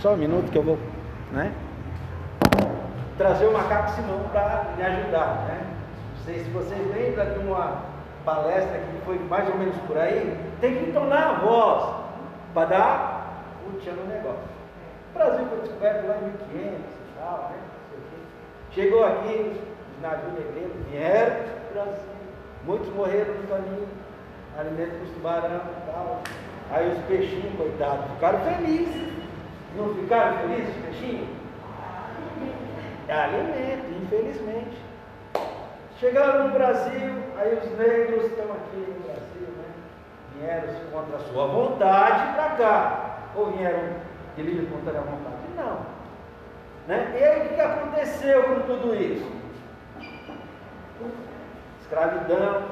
Só um minuto que eu vou, né? Trazer o macaco Simão para me ajudar, né? Não sei se vocês lembram de uma palestra que foi mais ou menos por aí. Tem que entonar a voz para dar o tchan no negócio. O Brasil foi descoberto lá em 1500 e tal, né? Chegou aqui, os navios negreiros vieram para o Brasil. Muitos morreram no caminho, alimento para os tubarão e tal. Aí os peixinhos, coitados, ficaram felizes. Não ficaram felizes os peixinhos? É alimento, infelizmente. Chegaram no Brasil, aí os negros estão aqui no Brasil, né? Vieram contra a sua vontade para cá. Ou vieram de livre contra a vontade? Não. Né? E aí o que aconteceu com tudo isso? Escravidão,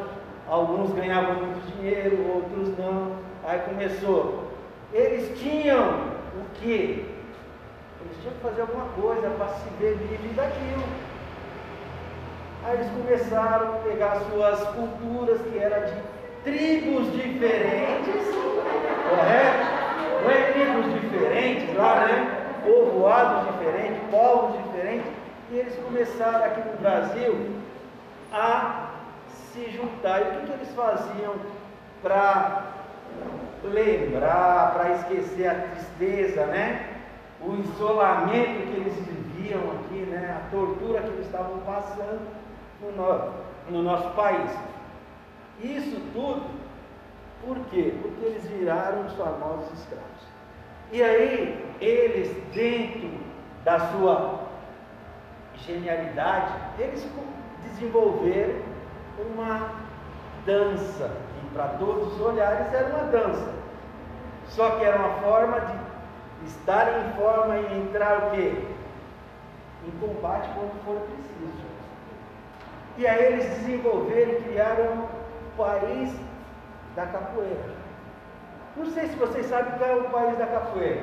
alguns ganhavam muito dinheiro, outros não. Aí começou. Eles tinham o que? Eles tinham que fazer alguma coisa para se ver livre daquilo. Aí eles começaram a pegar suas culturas, que eram de tribos diferentes, correto? Não é tribos diferentes lá, né? Povoados diferentes, povos diferentes, e eles começaram aqui no Brasil a se juntar. E o que, que eles faziam para lembrar, para esquecer a tristeza, né? O isolamento que eles viviam aqui, né? A tortura que eles estavam passando no, no, no nosso país. Isso tudo, por quê? Porque eles viraram os famosos escravos. E aí, eles, dentro da sua genialidade, eles desenvolveram uma dança, para todos os olhares era uma dança. Só que era uma forma de estar em forma e entrar o quê? Em combate quando for preciso. E aí eles desenvolveram e criaram o país da capoeira. Não sei se vocês sabem qual é o país da capoeira.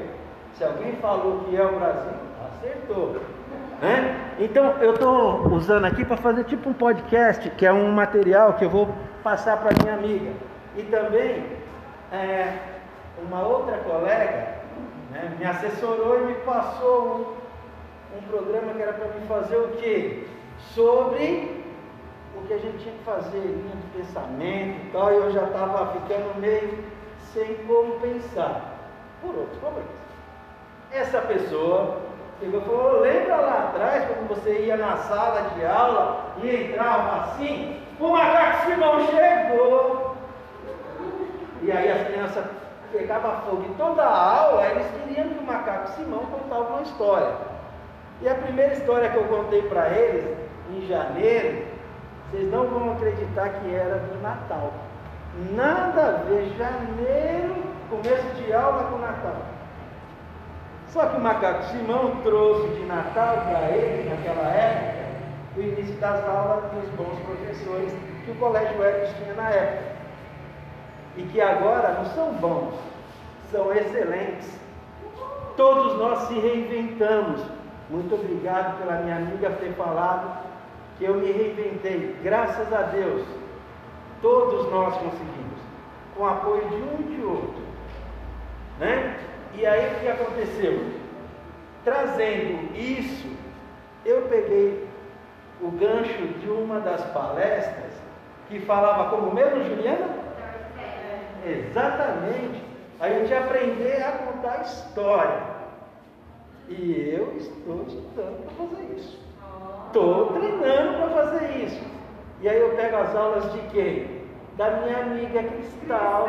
Se alguém falou que é o Brasil, acertou. Né? Então eu estou usando aqui para fazer tipo um podcast, que é um material que eu vou passar para minha amiga. E também é, uma outra colega né, me assessorou e me passou um, um programa que era para me fazer o quê? Sobre o que a gente tinha que fazer, linha de pensamento e tal, e eu já estava ficando meio sem como pensar por outros problemas. Essa pessoa chegou e falou: lembra lá atrás, quando você ia na sala de aula e entrava assim, o macaco Simão chegou. E aí as crianças pegavam fogo em toda a aula, eles queriam que o macaco Simão contasse uma história. E a primeira história que eu contei para eles, em janeiro, vocês não vão acreditar que era do Natal. Nada a ver, janeiro, começo de aula com Natal. Só que o macaco Simão trouxe de Natal para ele, naquela época, o início das aulas dos bons professores que o Colégio Hermes tinha na época. E que agora não são bons, são excelentes. Todos nós se reinventamos. Muito obrigado pela minha amiga ter falado que eu me reinventei. Graças a Deus Todos nós conseguimos, com o apoio de um e de outro. Né? E aí o que aconteceu? Trazendo isso, eu peguei o gancho de uma das palestras que falava como mesmo, Juliana? Exatamente. A gente aprender a contar história. E eu estou estudando para fazer isso. Estou treinando para fazer isso. E aí eu pego as aulas de quem? Da minha amiga Cristal.